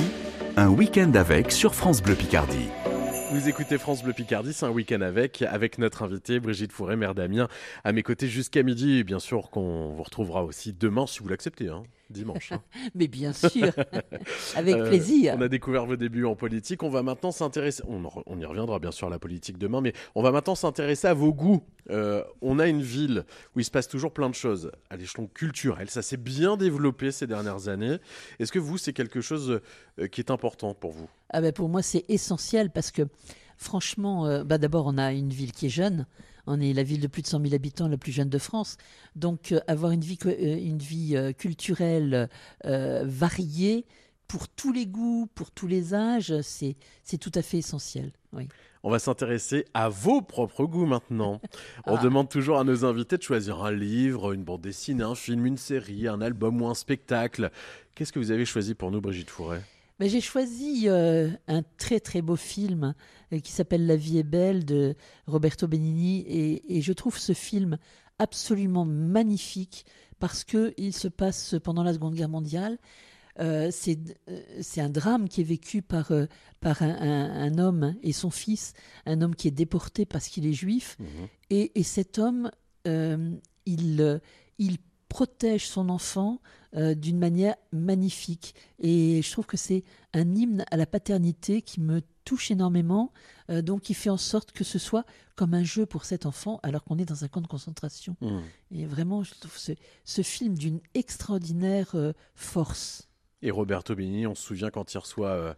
un week-end avec sur France Bleu Picardie. Vous écoutez France Bleu Picardie, c'est un week-end avec, avec notre invitée Brigitte Fourré, mère d'Amiens, à mes côtés jusqu'à midi. Bien sûr qu'on vous retrouvera aussi demain, si vous l'acceptez, hein, dimanche. hein. Mais bien sûr, avec Euh, plaisir. On a découvert vos débuts en politique. On va maintenant s'intéresser. On, y reviendra bien sûr à la politique demain, mais on va maintenant s'intéresser à vos goûts. Euh, on a une ville où il se passe toujours plein de choses à l'échelon culturel. Ça s'est bien développé ces dernières années. Est-ce que vous, c'est quelque chose euh, qui est important pour vous? Ah ben pour moi, c'est essentiel parce que, franchement, euh, bah d'abord, on a une ville qui est jeune. On est la ville de plus de 100 000 habitants, la plus jeune de France. Donc, euh, avoir une vie, euh, une vie euh, culturelle variée pour tous les goûts, pour tous les âges, c'est c'est tout à fait essentiel. Oui. On va s'intéresser à vos propres goûts maintenant. On Ah. demande toujours à nos invités de choisir un livre, une bande dessinée, un film, une série, un album ou un spectacle. Qu'est-ce que vous avez choisi pour nous, Brigitte Fourret? Ben, J'ai choisi euh, un très très beau film euh, qui s'appelle La vie est belle de Roberto Benigni et, et je trouve ce film absolument magnifique parce que il se passe pendant la Seconde Guerre mondiale. Euh, c'est euh, un drame qui est vécu par, euh, par un, un- un homme et son fils, un homme qui est déporté parce qu'il est juif. Et, et cet homme, il, il protège son enfant euh, d'une manière magnifique. Et je trouve que c'est un hymne à la paternité qui me touche énormément, euh, donc qui fait en sorte que ce soit comme un jeu pour cet enfant alors qu'on est dans un camp de concentration. Mhm. Et vraiment, je trouve ce, ce film d'une extraordinaire euh, force. Et Roberto Benigni, on se souvient quand il reçoit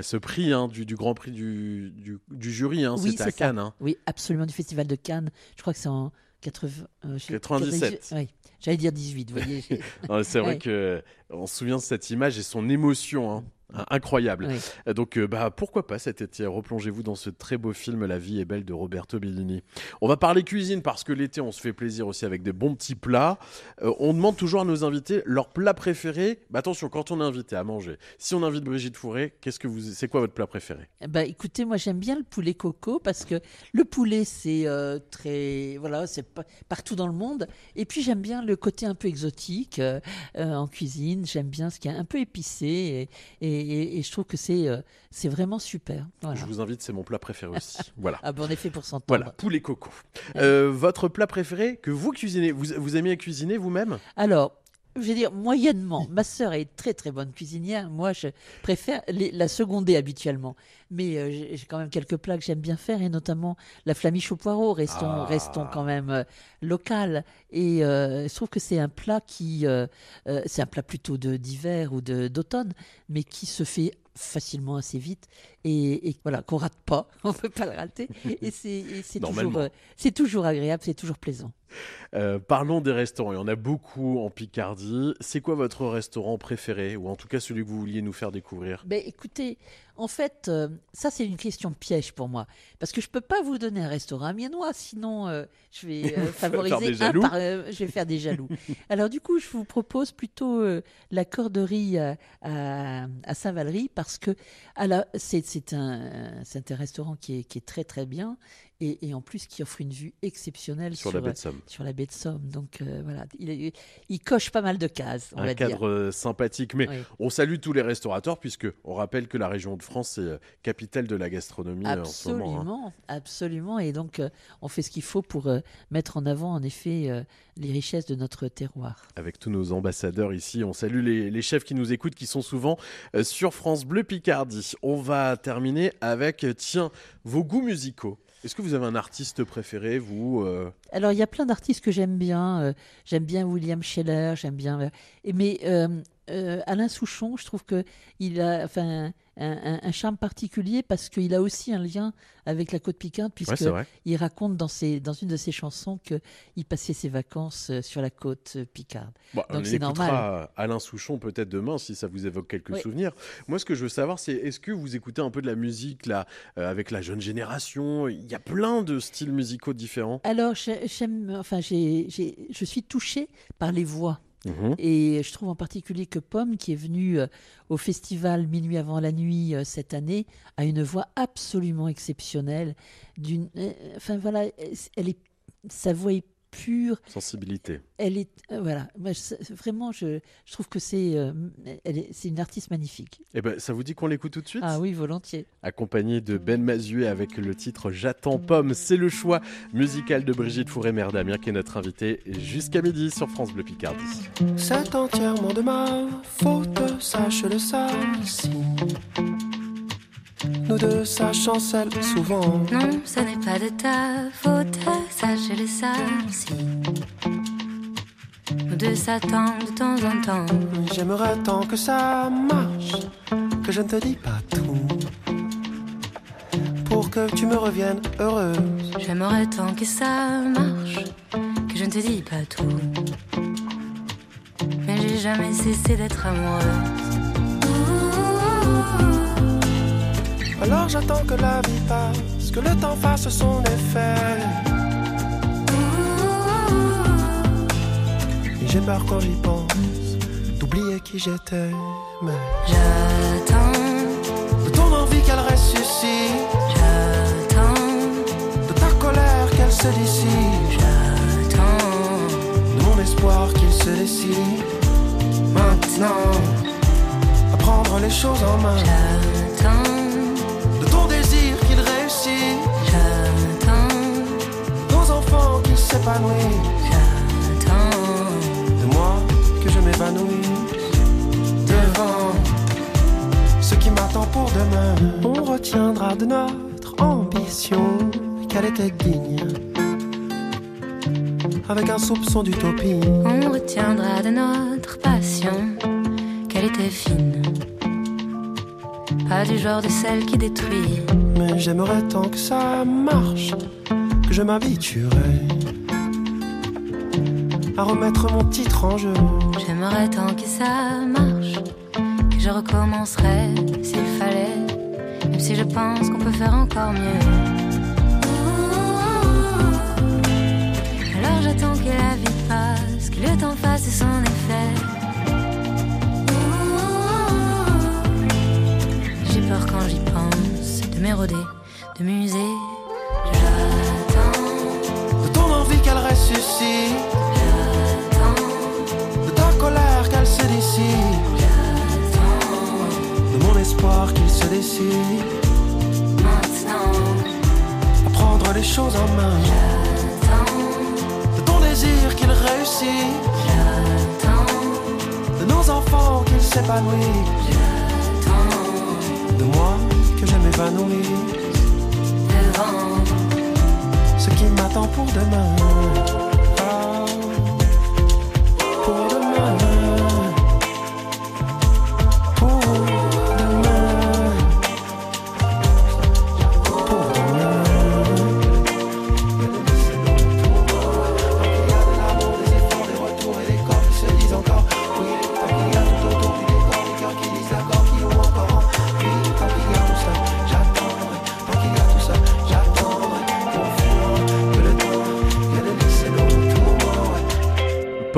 ce prix hein, du, du Grand Prix du, du, du jury, hein, oui, c'était à. Cannes. hein. Oui, absolument, du Festival de Cannes. Je crois que c'est en 80, euh, je- 97. Oui, j'allais dire 18, vous voyez. C'est vrai Ouais. que on se souvient de cette image et son émotion. hein, Incroyable. Oui. Euh, Donc, euh, bah, pourquoi pas cet été Replongez-vous dans ce très beau film La vie est belle de Roberto Bellini. On va parler cuisine parce que l'été, on se fait plaisir aussi avec des bons petits plats. Euh, on demande toujours à nos invités leur plat préféré. Bah, attention, quand on est invité à manger, si on invite Brigitte Fourré, qu'est-ce que vous, c'est quoi votre plat préféré? Bah, écoutez, moi j'aime bien le poulet coco parce que le poulet c'est euh, très voilà, c'est pa- partout dans le monde. Et puis j'aime bien le côté un peu exotique euh, en cuisine. J'aime bien ce qui est un peu épicé et, et- et- et je trouve que c'est euh, c'est vraiment super. Voilà. Je vous invite, c'est mon plat préféré aussi. voilà. Ah ben on est fait pour s'entendre. Voilà, poulet coco. Euh, votre plat préféré que vous cuisinez vous, vous aimez cuisiner vous-même? Alors, je vais dire moyennement. Ma sœur est très très bonne cuisinière. Moi, je préfère les- la seconder habituellement. Mais euh, j'ai quand même quelques plats que j'aime bien faire, et notamment la flamiche au poireau. Restons, Ah. restons quand même euh, local. Et euh, je trouve que c'est un plat qui, euh, c'est un plat plutôt de d'hiver ou de d'automne, mais qui se fait facilement assez vite et, et voilà qu'on rate pas, on peut pas le rater et c'est et c'est toujours euh, c'est toujours agréable, c'est toujours plaisant. Euh, parlons des restaurants. Il y en a beaucoup en Picardie. C'est quoi votre restaurant préféré ou en tout cas celui que vous vouliez nous faire découvrir? Ben, écoutez, en fait, euh, ça c'est une question piège pour moi. Parce que je peux pas vous donner un restaurant amiénois, sinon euh, je vais euh, Faire favoriser des un par, je vais faire des jaloux. Alors du coup, je vous propose plutôt la corderie à, à, à Saint-Valery parce que c'est un, un restaurant qui est, qui est très très bien et, et en plus qui offre une vue exceptionnelle Sur sur, la baie de Somme. sur la baie de Somme. Donc euh, voilà, il, est- il coche pas mal de cases, on un va cadre dire. euh, sympathique. Mais Oui. on salue tous les restaurateurs puisque on rappelle que la région de France euh, capitale de la gastronomie euh, en ce moment. hein. Absolument, absolument. Et donc, euh, on fait ce qu'il faut pour euh, mettre en avant, en effet, euh, les richesses de notre terroir. Avec tous nos ambassadeurs ici, on salue les, les chefs qui nous écoutent, qui sont souvent euh, sur France Bleu Picardie. On va terminer avec, euh, tiens, vos goûts musicaux. Est-ce que vous avez un artiste préféré, vous euh, Alors, il y a plein d'artistes que j'aime bien. euh, j'aime bien William Scheller, j'aime bien. euh, mais euh, Alain Souchon, je trouve que il a enfin un, un- un charme particulier parce qu'il a aussi un lien avec la côte picarde puisque c'est vrai. il raconte dans ses dans une de ses chansons que il passait ses vacances euh, sur la côte euh, picarde. Bon, Donc c'est normal. Alain Souchon peut-être demain si ça vous évoque quelques souvenirs. Moi, ce que je veux savoir, c'est est-ce que vous écoutez un peu de la musique là euh, avec la jeune génération? Il y a plein de styles musicaux différents. Alors j'ai- j'aime enfin j'ai j'ai- je suis touchée par les voix. Mhm. Et je trouve en particulier que Pomme, qui est venue euh, au festival Minuit avant la nuit euh, cette année, a une voix absolument exceptionnelle. D'une, euh, enfin voilà, elle est, sa voix est pure. Sensibilité. Elle est, euh, voilà, Moi, je- vraiment, je, je trouve que c'est, euh, elle est- c'est une artiste magnifique. Eh ben, ça vous dit qu'on l'écoute tout de suite? Ah oui, volontiers. Accompagné de Ben Mazuet avec le titre J'attends Pomme. C'est le choix musical de Brigitte Fourré-Mère Damien qui est notre invitée jusqu'à midi sur France Bleu Picardie. C'est entièrement de ma faute, sache-le ça. Si nous deux, ça chancelle souvent. Non, ce n'est pas de ta faute, ça aussi. Nous deux s'attendent de temps en temps. J'aimerais tant que ça marche, que je ne te dis pas tout. Pour que tu me reviennes heureuse. J'aimerais tant que ça marche, que je ne te dis pas tout. Mais j'ai jamais cessé d'être amoureuse. Alors j'attends que la vie passe, que le temps fasse son effet. Et j'ai peur quand j'y pense, d'oublier qui j'étais. Mais j'attends de ton envie qu'elle ressuscite. J'attends de ta colère qu'elle se dissipe. J'attends de mon espoir qu'il se décide. Maintenant, à prendre les choses en main. S'épanouissent. J'attends de moi que je m'évanouisse devant ce qui m'attend pour demain. On retiendra de notre ambition qu'elle était digne. Avec un soupçon d'utopie. On retiendra de notre passion qu'elle était fine. Pas du genre de celle qui détruit. Mais j'aimerais tant que ça marche, que je m'habituerais à remettre mon titre en jeu. J'aimerais tant que ça marche, que je recommencerais s'il fallait, même si je pense qu'on peut faire encore mieux. Alors j'attends que la vie passe, que le temps fasse son effet. J'ai peur quand j'y pense de m'éroder, de muser. Espoir qu'il se décide. Maintenant, à prendre les choses en main. J'attends de ton désir qu'il réussit. J'attends de nos enfants qu'ils s'épanouissent. De moi que je m'évanouisse devant ce qui m'attend pour demain.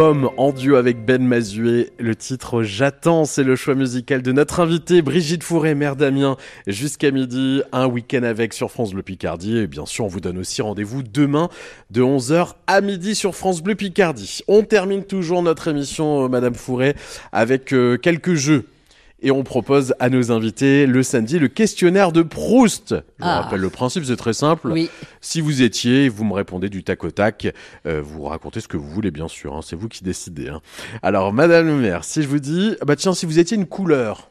En duo avec Ben Mazuet. Le titre J'attends, c'est le choix musical de notre invitée Brigitte Fourré, mère Damien. Jusqu'à midi, un week-end avec sur France Bleu Picardie. Et bien sûr, on vous donne aussi rendez-vous demain de 11h à midi sur France Bleu Picardie. On termine toujours notre émission, euh, Madame Fourré, avec euh, quelques jeux. Et on propose à nos invités le samedi le questionnaire de Proust. Je vous Ah. rappelle le principe, c'est très simple. Oui. Si vous étiez, vous me répondez du tac au tac. Euh, vous racontez ce que vous voulez, bien sûr. hein, c'est vous qui décidez. hein. Alors, Madame le maire, si je vous dis, ah bah tiens, si vous étiez une couleur,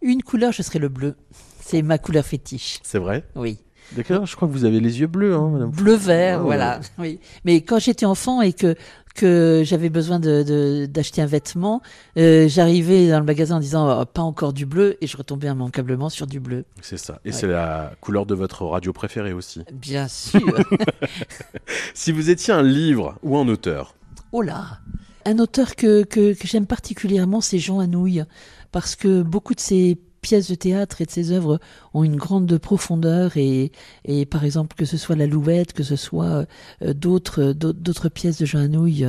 Une couleur, je serais le bleu. C'est ma couleur fétiche. c'est vrai? Oui. D'accord, je crois que vous avez les yeux bleus, hein, madame. bleu vert, Ah, voilà. Oui. Mais quand j'étais enfant et que que j'avais besoin de de- d'acheter un vêtement, euh, j'arrivais dans le magasin en disant Oh, pas encore du bleu et je retombais immanquablement sur du bleu. C'est ça. Et Ouais. c'est la couleur de votre radio préférée aussi. Bien sûr. si vous étiez un livre ou un auteur, Oh là Un auteur que, que, que j'aime particulièrement, c'est Jean Anouilh, parce que beaucoup de ses pièces de théâtre et de ses œuvres ont une grande profondeur et, et par exemple que ce soit l'Alouette, que ce soit euh, d'autres d'autres d'autres pièces de Jean Anouilh,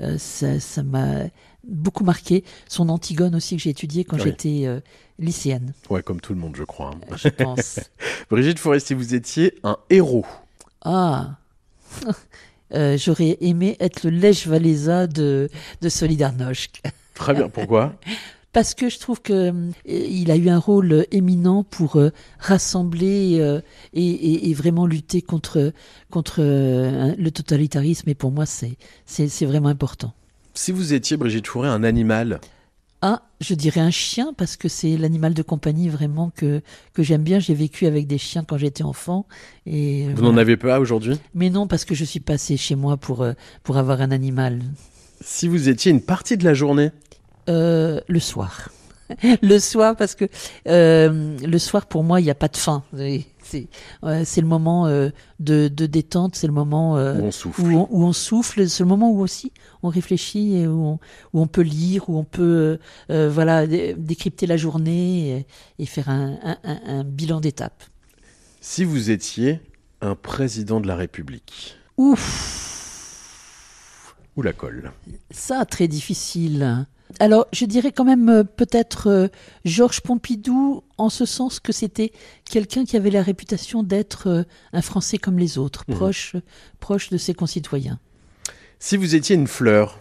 euh, ça m'a beaucoup marqué. Son Antigone aussi que j'ai étudié quand Oui. j'étais euh, lycéenne. ouais, comme tout le monde, je crois. hein. Je pense. Brigitte si vous étiez un héros, Ah Euh, J'aurais aimé être le Lèche Valéza de, de Solidarnosc. très bien. Pourquoi? Parce que je trouve que euh, il a eu un rôle euh, éminent pour euh, rassembler et, et- et vraiment lutter contre contre le totalitarisme. Et pour moi, c'est c'est vraiment important. Si vous étiez Brigitte Fourré, un animal, Ah, je dirais un chien parce que c'est l'animal de compagnie vraiment que que j'aime bien. J'ai vécu avec des chiens quand j'étais enfant et vous voilà. n'en avez pas aujourd'hui? Mais non, parce que je suis passé chez moi pour pour avoir un animal. Si vous étiez une partie de la journée, Euh, le soir. le soir, parce que euh, le soir, pour moi, il n'y a pas de fin. C'est ouais, le moment euh, de, de détente, c'est le moment Où on souffle. où on, où on souffle, c'est le moment où aussi on réfléchit et où on, où on peut lire, où on peut voilà dé- décrypter la journée et, et faire un, un- un- un bilan d'étape. si vous étiez un président de la République, Ouf. ou la colle Ça, très difficile. Alors, je dirais quand même euh, peut-être euh, Georges Pompidou, en ce sens que c'était quelqu'un qui avait la réputation d'être euh, un Français comme les autres, Mhm. proche, proche de ses concitoyens. Si vous étiez une fleur,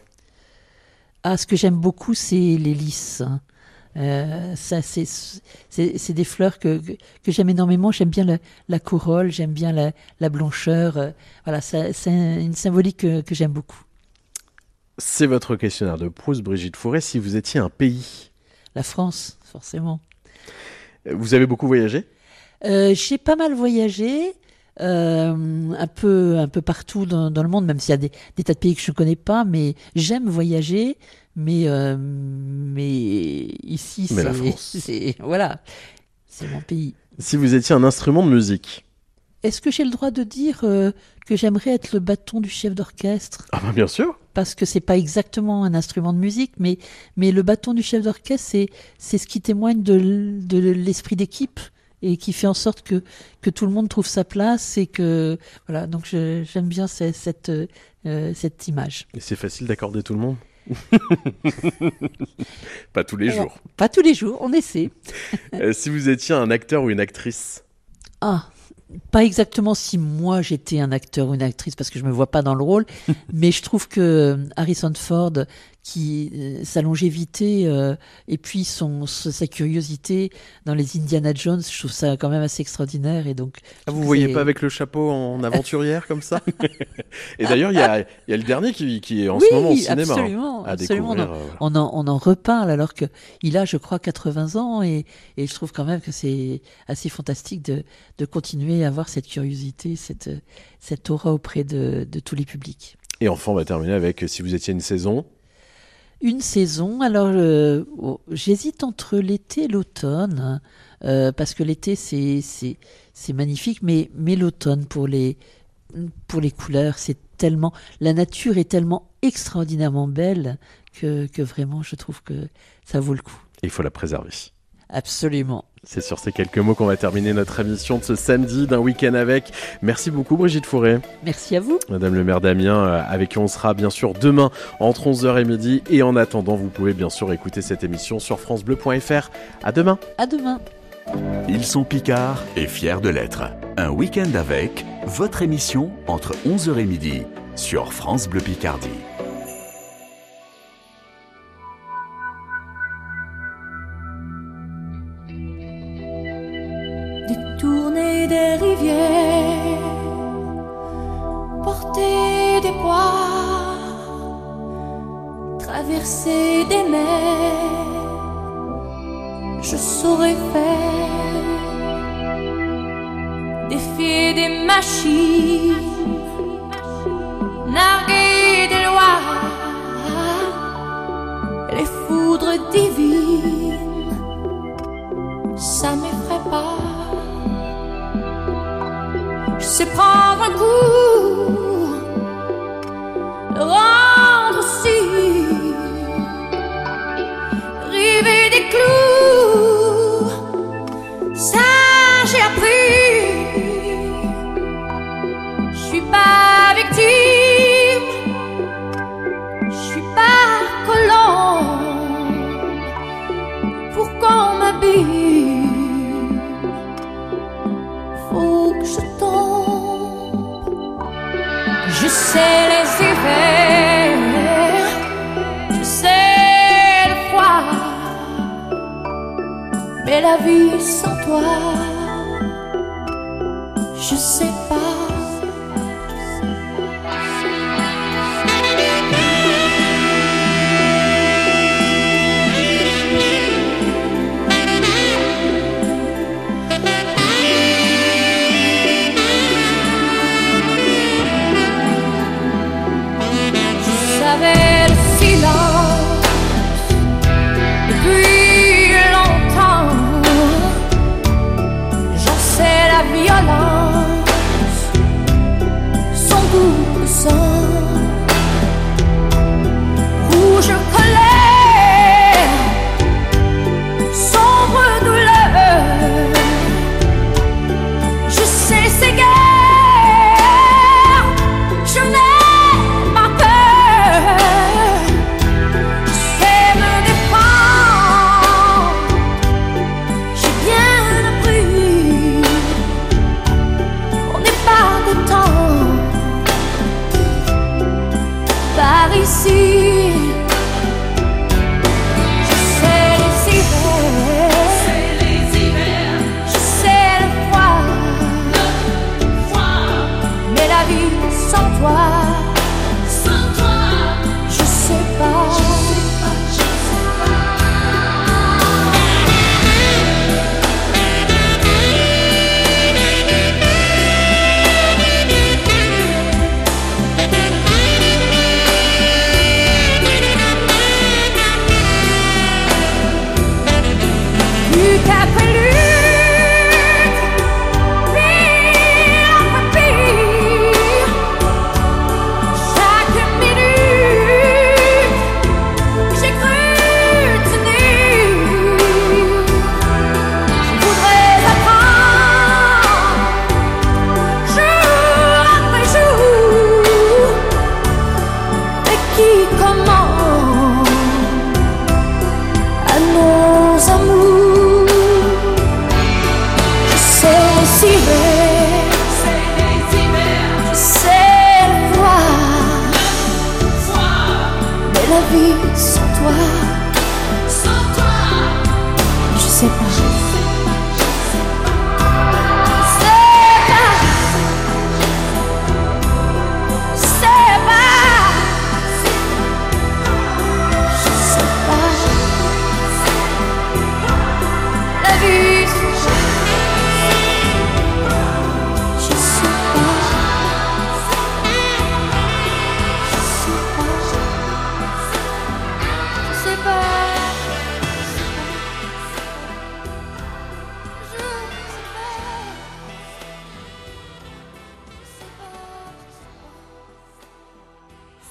Ah, ce que j'aime beaucoup, c'est les lys. hein. Euh, ça, c'est, c'est, des fleurs que, que, que j'aime énormément. J'aime bien la, la corolle, j'aime bien la, la blancheur. euh, voilà, c'est une symbolique que, que j'aime beaucoup. C'est votre questionnaire de Proust, Brigitte Fourré. Si vous étiez un pays, La France, forcément. vous avez beaucoup voyagé? Euh, j'ai pas mal voyagé, euh, un peu, un peu partout dans, dans le monde, même s'il y a des, des tas de pays que je ne connais pas, mais j'aime voyager. Mais, euh, mais ici, Mais la c'est, France. c'est- voilà, c'est mon pays. Si vous étiez un instrument de musique, Est-ce que j'ai le droit de dire euh, que j'aimerais être le bâton du chef d'orchestre? Ah ben bien sûr. parce que c'est pas exactement un instrument de musique, mais, mais le bâton du chef d'orchestre, c'est, c'est ce qui témoigne de, de l'esprit d'équipe et qui fait en sorte que, que tout le monde trouve sa place et que, voilà, donc j'aime bien ce- cette, euh, cette image. Et c'est facile d'accorder tout le monde? Pas tous les jours. Pas tous les jours, on essaie. Euh, si vous étiez un acteur ou une actrice, Ah, pas exactement si moi j'étais un acteur ou une actrice parce que je me vois pas dans le rôle, mais je trouve que euh, Harrison Ford, qui euh, sa longévité euh, et puis son sa curiosité dans les Indiana Jones, je trouve ça quand même assez extraordinaire et donc. Ah, vous voyez pas avec le chapeau en aventurière comme ça? Et d'ailleurs, il y a, y a le dernier qui, qui est en oui, ce moment au cinéma. hein, absolument, découvrir. On, euh, en, on, en, on en reparle alors que il a, je crois, 80 ans et, et je trouve quand même que c'est assez fantastique de, de continuer à avoir cette curiosité, cette, cette aura auprès de, de tous les publics. Et enfin, on va terminer avec si vous étiez une saison. Une saison, alors euh, oh, j'hésite entre l'été et l'automne, euh, parce que l'été c'est c'est c'est magnifique, mais mais l'automne pour les pour les couleurs, c'est tellement la nature est tellement extraordinairement belle que que vraiment je trouve que ça vaut le coup. Et il faut la préserver. Absolument. C'est sur ces quelques mots qu'on va terminer notre émission de ce samedi d'un week-end avec. Merci beaucoup Brigitte Fourré. Merci à vous. Madame le maire d'Amiens, euh, avec qui on sera bien sûr demain entre 11h et midi. Et en attendant, vous pouvez bien sûr écouter cette émission sur francebleu.fr. À demain. À demain. Ils sont Picards et fiers de l'être. Un week-end avec votre émission entre 11h et midi sur France Bleu Picardie. Des mers, je saurais faire des défier des machines, narguer des lois, les foudres divines, ça m'effraie pas. Je sais prendre un coup, vie sans toi,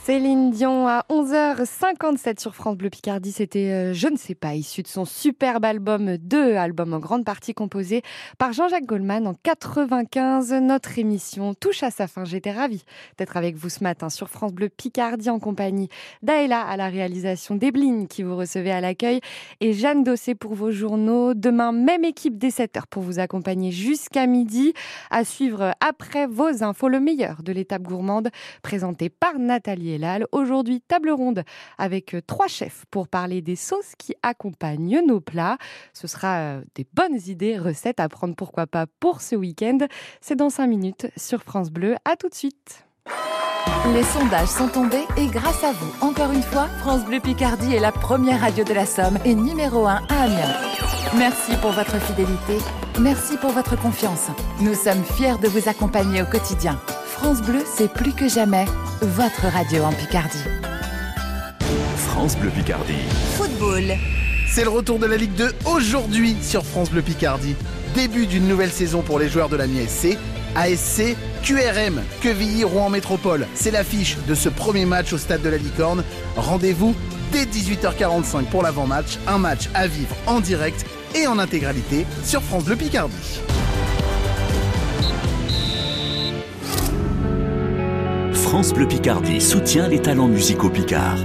Céline Dion à 11h57 sur France Bleu Picardie. C'était euh, Je ne sais pas, issu de son superbe album 2, album en grande partie composé par Jean-Jacques Goldman en 95. Notre émission touche à sa fin. J'étais ravie d'être avec vous ce matin sur France Bleu Picardie en compagnie d'Aïla à la réalisation d'Ebline qui vous recevez à l'accueil et Jeanne Dossé pour vos journaux. Demain, même équipe dès 7h pour vous accompagner jusqu'à midi. À suivre après vos infos, le meilleur de l'étape gourmande présenté par Nathalie Aujourd'hui, table ronde avec euh, trois chefs pour parler des sauces qui accompagnent nos plats. Ce sera euh, des bonnes idées, recettes à prendre pourquoi pas pour ce week-end. C'est dans 5 minutes sur France Bleu. À tout de suite. Les sondages sont tombés et grâce à vous, encore une fois, France Bleu Picardie est la première radio de la Somme et numéro 1 à Amiens. Merci pour votre fidélité. merci pour votre confiance. Nous sommes fiers de vous accompagner au quotidien. France Bleu, c'est plus que jamais votre radio en Picardie. France Bleu Picardie. Football. C'est le retour de la Ligue 2 aujourd'hui sur France Bleu Picardie. Début d'une nouvelle saison pour les joueurs de la MISC. ASC QRM, Quevilly Rouen Métropole. C'est l'affiche de ce premier match au stade de la Licorne. Rendez-vous dès 18h45 pour l'avant-match. Un match à vivre en direct et en intégralité sur France Bleu Picardie. France Bleu Picardie soutient les talents musicaux picards.